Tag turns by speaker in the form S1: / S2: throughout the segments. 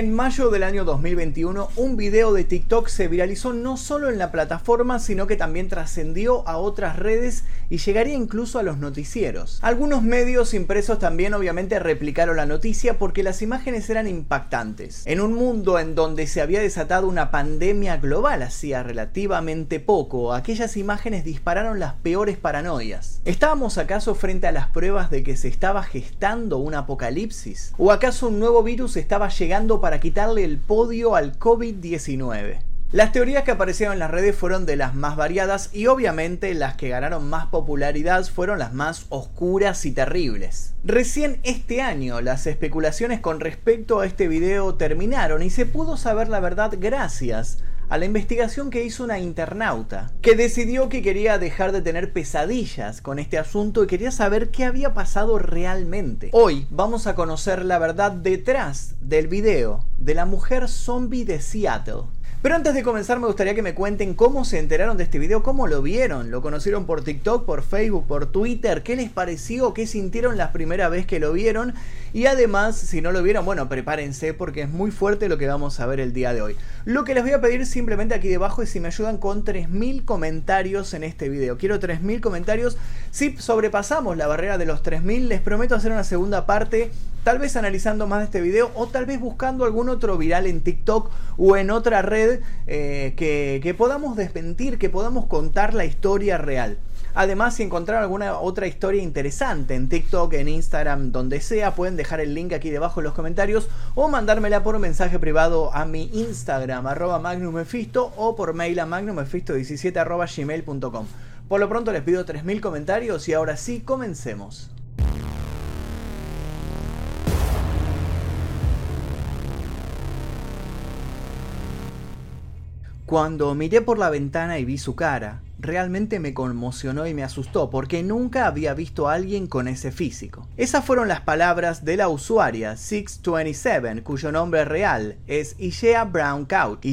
S1: En mayo del año 2021, un video de TikTok se viralizó no solo en la plataforma, sino que también trascendió a otras redes y llegaría incluso a los noticieros. Algunos medios impresos también obviamente replicaron la noticia porque las imágenes eran impactantes. En un mundo en donde se había desatado una pandemia global hacía relativamente poco, aquellas imágenes dispararon las peores paranoias. ¿Estábamos acaso frente a las pruebas de que se estaba gestando un apocalipsis? ¿O acaso un nuevo virus estaba llegando para quitarle el podio al COVID-19. Las teorías que aparecieron en las redes fueron de las más variadas y obviamente las que ganaron más popularidad fueron las más oscuras y terribles. Recién este año las especulaciones con respecto a este video terminaron y se pudo saber la verdad gracias a la investigación que hizo una internauta, que decidió que quería dejar de tener pesadillas con este asunto y quería saber qué había pasado realmente. Hoy vamos a conocer la verdad detrás del video de la mujer zombie de Seattle. Pero antes de comenzar me gustaría que me cuenten cómo se enteraron de este video, cómo lo vieron, lo conocieron por TikTok, por Facebook, por Twitter, qué les pareció, qué sintieron la primera vez que lo vieron y además si no lo vieron, bueno, prepárense porque es muy fuerte lo que vamos a ver el día de hoy. Lo que les voy a pedir simplemente aquí debajo es si me ayudan con 3.000 comentarios en este video. Quiero 3.000 comentarios. Si sobrepasamos la barrera de los 3.000 les prometo hacer una segunda parte tal vez analizando más de este video o tal vez buscando algún otro viral en TikTok o en otra red eh, que, que podamos desmentir, que podamos contar la historia real. Además, si encontraron alguna otra historia interesante en TikTok, en Instagram, donde sea, pueden dejar el link aquí debajo en los comentarios o mandármela por un mensaje privado a mi Instagram, arroba magnumefisto, o por mail a magnumefisto17 arroba gmail.com. Por lo pronto les pido 3.000 comentarios y ahora sí, comencemos. Cuando miré por la ventana y vi su cara, realmente me conmocionó y me asustó porque nunca había visto a alguien con ese físico. Esas fueron las palabras de la usuaria 627, cuyo nombre real es Ishea Brown Couch.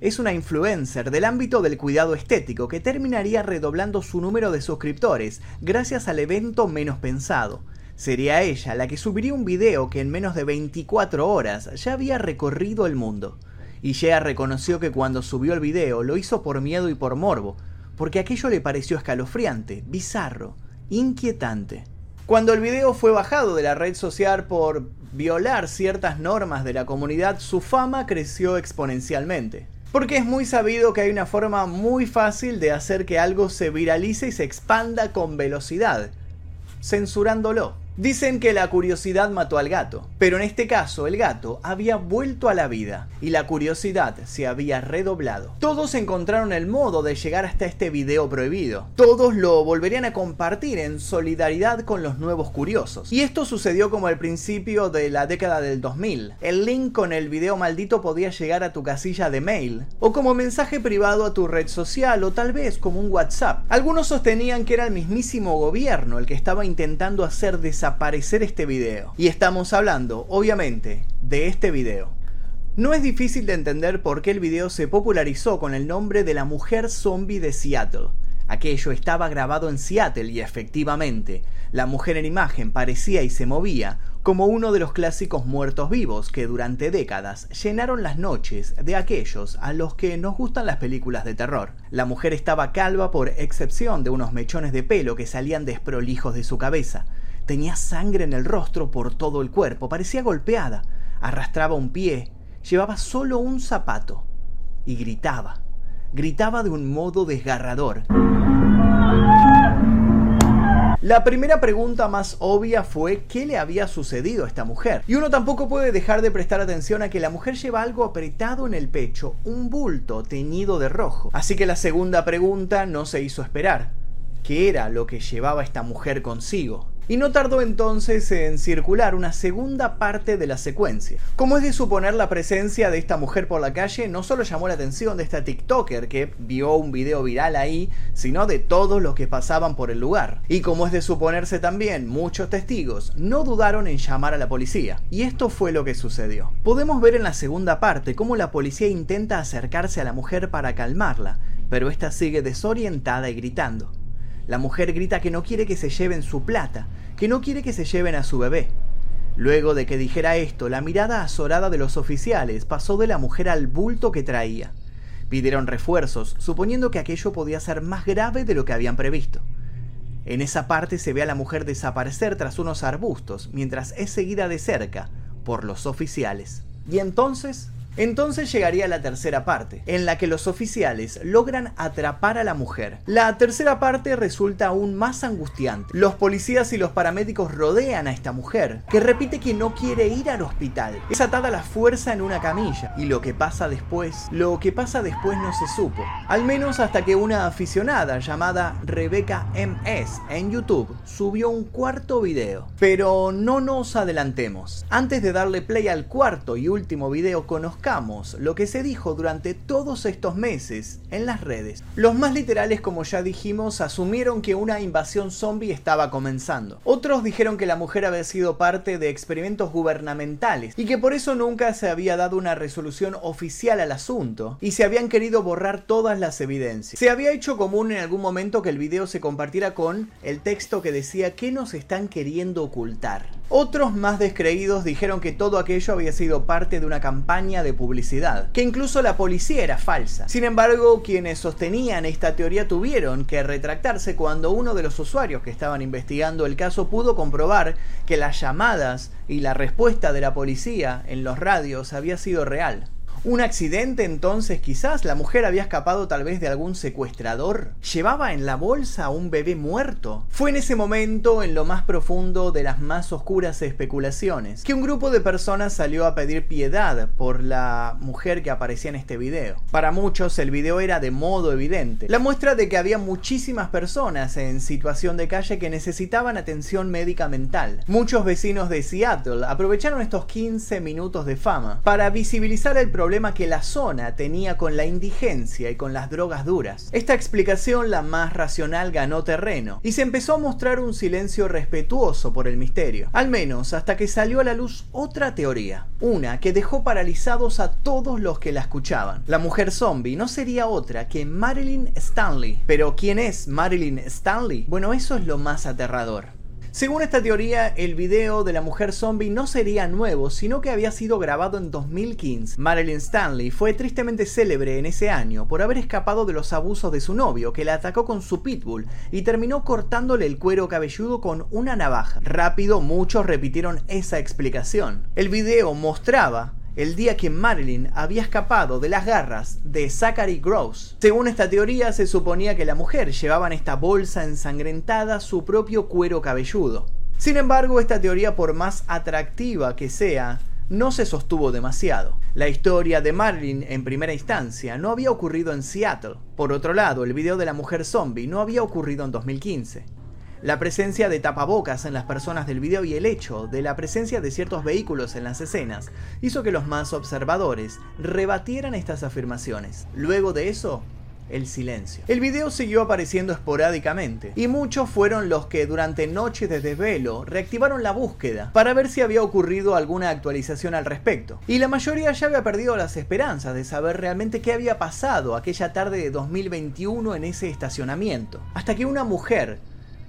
S1: Es una influencer del ámbito del cuidado estético que terminaría redoblando su número de suscriptores gracias al evento menos pensado. Sería ella la que subiría un video que en menos de 24 horas ya había recorrido el mundo y reconoció que cuando subió el video lo hizo por miedo y por morbo, porque aquello le pareció escalofriante, bizarro, inquietante. Cuando el video fue bajado de la red social por violar ciertas normas de la comunidad, su fama creció exponencialmente. Porque es muy sabido que hay una forma muy fácil de hacer que algo se viralice y se expanda con velocidad, censurándolo. Dicen que la curiosidad mató al gato, pero en este caso el gato había vuelto a la vida y la curiosidad se había redoblado. Todos encontraron el modo de llegar hasta este video prohibido. Todos lo volverían a compartir en solidaridad con los nuevos curiosos. Y esto sucedió como al principio de la década del 2000. El link con el video maldito podía llegar a tu casilla de mail o como mensaje privado a tu red social o tal vez como un WhatsApp. Algunos sostenían que era el mismísimo gobierno el que estaba intentando hacer desaparecer aparecer este video. Y estamos hablando, obviamente, de este video. No es difícil de entender por qué el video se popularizó con el nombre de la mujer zombie de Seattle. Aquello estaba grabado en Seattle y efectivamente, la mujer en imagen parecía y se movía como uno de los clásicos muertos vivos que durante décadas llenaron las noches de aquellos a los que nos gustan las películas de terror. La mujer estaba calva por excepción de unos mechones de pelo que salían desprolijos de su cabeza. Tenía sangre en el rostro por todo el cuerpo, parecía golpeada, arrastraba un pie, llevaba solo un zapato y gritaba. Gritaba de un modo desgarrador. La primera pregunta más obvia fue qué le había sucedido a esta mujer. Y uno tampoco puede dejar de prestar atención a que la mujer lleva algo apretado en el pecho, un bulto teñido de rojo. Así que la segunda pregunta no se hizo esperar. ¿Qué era lo que llevaba esta mujer consigo? Y no tardó entonces en circular una segunda parte de la secuencia. Como es de suponer, la presencia de esta mujer por la calle no solo llamó la atención de esta TikToker que vio un video viral ahí, sino de todos los que pasaban por el lugar. Y como es de suponerse también, muchos testigos no dudaron en llamar a la policía. Y esto fue lo que sucedió. Podemos ver en la segunda parte cómo la policía intenta acercarse a la mujer para calmarla, pero esta sigue desorientada y gritando. La mujer grita que no quiere que se lleven su plata, que no quiere que se lleven a su bebé. Luego de que dijera esto, la mirada azorada de los oficiales pasó de la mujer al bulto que traía. Pidieron refuerzos, suponiendo que aquello podía ser más grave de lo que habían previsto. En esa parte se ve a la mujer desaparecer tras unos arbustos, mientras es seguida de cerca por los oficiales. Y entonces entonces llegaría la tercera parte, en la que los oficiales logran atrapar a la mujer. La tercera parte resulta aún más angustiante. Los policías y los paramédicos rodean a esta mujer, que repite que no quiere ir al hospital. Es atada a la fuerza en una camilla, y lo que pasa después, lo que pasa después no se supo. Al menos hasta que una aficionada llamada Rebecca MS en YouTube subió un cuarto video. Pero no nos adelantemos. Antes de darle play al cuarto y último video, conozcamos lo que se dijo durante todos estos meses en las redes. Los más literales, como ya dijimos, asumieron que una invasión zombie estaba comenzando. Otros dijeron que la mujer había sido parte de experimentos gubernamentales y que por eso nunca se había dado una resolución oficial al asunto y se habían querido borrar todas las evidencias. Se había hecho común en algún momento que el video se compartiera con el texto que decía que nos están queriendo ocultar. Otros más descreídos dijeron que todo aquello había sido parte de una campaña de publicidad, que incluso la policía era falsa. Sin embargo, quienes sostenían esta teoría tuvieron que retractarse cuando uno de los usuarios que estaban investigando el caso pudo comprobar que las llamadas y la respuesta de la policía en los radios había sido real. ¿Un accidente entonces quizás? ¿La mujer había escapado tal vez de algún secuestrador? ¿Llevaba en la bolsa a un bebé muerto? Fue en ese momento, en lo más profundo de las más oscuras especulaciones, que un grupo de personas salió a pedir piedad por la mujer que aparecía en este video. Para muchos el video era de modo evidente, la muestra de que había muchísimas personas en situación de calle que necesitaban atención médica mental. Muchos vecinos de Seattle aprovecharon estos 15 minutos de fama para visibilizar el problema que la zona tenía con la indigencia y con las drogas duras. Esta explicación, la más racional, ganó terreno y se empezó a mostrar un silencio respetuoso por el misterio, al menos hasta que salió a la luz otra teoría, una que dejó paralizados a todos los que la escuchaban. La mujer zombie no sería otra que Marilyn Stanley. Pero ¿quién es Marilyn Stanley? Bueno, eso es lo más aterrador. Según esta teoría, el video de la mujer zombie no sería nuevo, sino que había sido grabado en 2015. Marilyn Stanley fue tristemente célebre en ese año por haber escapado de los abusos de su novio, que la atacó con su pitbull y terminó cortándole el cuero cabelludo con una navaja. Rápido, muchos repitieron esa explicación. El video mostraba el día que Marilyn había escapado de las garras de Zachary Gross. Según esta teoría, se suponía que la mujer llevaba en esta bolsa ensangrentada su propio cuero cabelludo. Sin embargo, esta teoría, por más atractiva que sea, no se sostuvo demasiado. La historia de Marilyn en primera instancia no había ocurrido en Seattle. Por otro lado, el video de la mujer zombie no había ocurrido en 2015. La presencia de tapabocas en las personas del video y el hecho de la presencia de ciertos vehículos en las escenas hizo que los más observadores rebatieran estas afirmaciones. Luego de eso, el silencio. El video siguió apareciendo esporádicamente y muchos fueron los que durante noches de desvelo reactivaron la búsqueda para ver si había ocurrido alguna actualización al respecto. Y la mayoría ya había perdido las esperanzas de saber realmente qué había pasado aquella tarde de 2021 en ese estacionamiento. Hasta que una mujer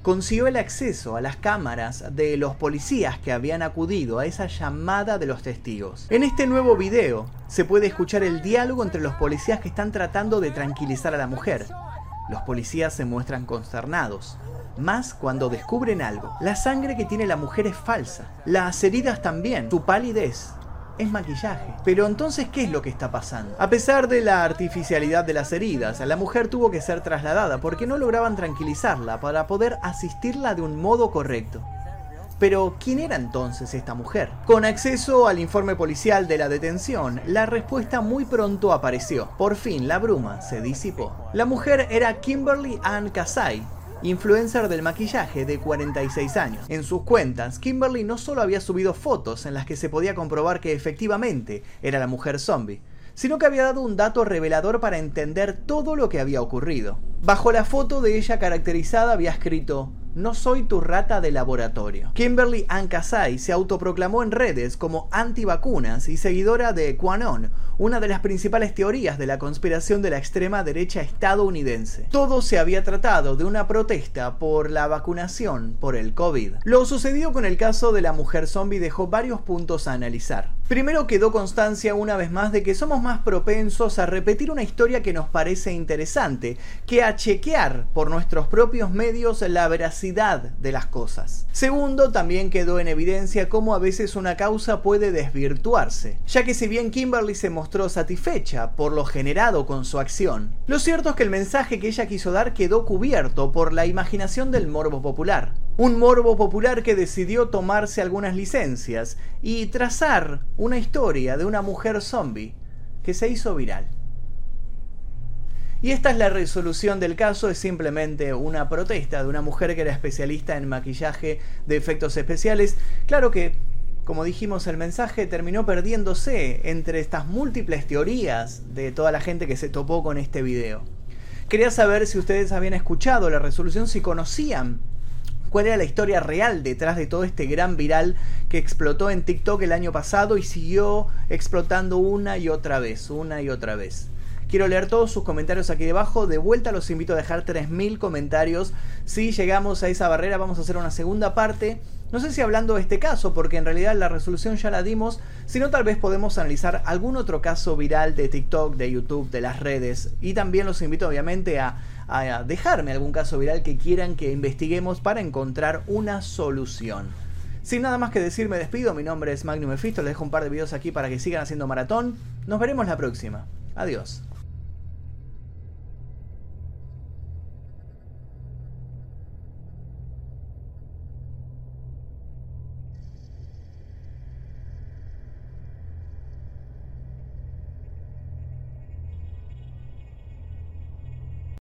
S1: consiguió el acceso a las cámaras de los policías que habían acudido a esa llamada de los testigos. En este nuevo video se puede escuchar el diálogo entre los policías que están tratando de tranquilizar a la mujer. Los policías se muestran consternados, más cuando descubren algo. La sangre que tiene la mujer es falsa, las heridas también, su palidez, es maquillaje. Pero entonces, ¿qué es lo que está pasando? A pesar de la artificialidad de las heridas, la mujer tuvo que ser trasladada porque no lograban tranquilizarla para poder asistirla de un modo correcto. Pero, ¿quién era entonces esta mujer? Con acceso al informe policial de la detención, la respuesta muy pronto apareció. Por fin, la bruma se disipó. La mujer era Kimberly Ann Kasai, influencer del maquillaje de 46 años. En sus cuentas, Kimberly no solo había subido fotos en las que se podía comprobar que efectivamente era la mujer zombie, sino que había dado un dato revelador para entender todo lo que había ocurrido. Bajo la foto de ella caracterizada había escrito no soy tu rata de laboratorio. Kimberly Ann se autoproclamó en redes como antivacunas y seguidora de QAnon, una de las principales teorías de la conspiración de la extrema derecha estadounidense. Todo se había tratado de una protesta por la vacunación por el COVID. Lo sucedido con el caso de la mujer zombie dejó varios puntos a analizar. Primero quedó constancia una vez más de que somos más propensos a repetir una historia que nos parece interesante, que a chequear por nuestros propios medios la veracidad de las cosas. Segundo, también quedó en evidencia cómo a veces una causa puede desvirtuarse, ya que si bien Kimberly se mostró satisfecha por lo generado con su acción, lo cierto es que el mensaje que ella quiso dar quedó cubierto por la imaginación del morbo popular. Un morbo popular que decidió tomarse algunas licencias y trazar una historia de una mujer zombie que se hizo viral. Y esta es la resolución del caso, es simplemente una protesta de una mujer que era especialista en maquillaje de efectos especiales. Claro que, como dijimos, el mensaje terminó perdiéndose entre estas múltiples teorías de toda la gente que se topó con este video. Quería saber si ustedes habían escuchado la resolución, si conocían cuál era la historia real detrás de todo este gran viral que explotó en TikTok el año pasado y siguió explotando una y otra vez, una y otra vez. Quiero leer todos sus comentarios aquí debajo. De vuelta los invito a dejar 3.000 comentarios. Si llegamos a esa barrera vamos a hacer una segunda parte. No sé si hablando de este caso, porque en realidad la resolución ya la dimos, sino tal vez podemos analizar algún otro caso viral de TikTok, de YouTube, de las redes. Y también los invito obviamente a, a dejarme algún caso viral que quieran que investiguemos para encontrar una solución. Sin nada más que decir, me despido. Mi nombre es Magnum Mephisto. Les dejo un par de videos aquí para que sigan haciendo maratón. Nos veremos la próxima. Adiós.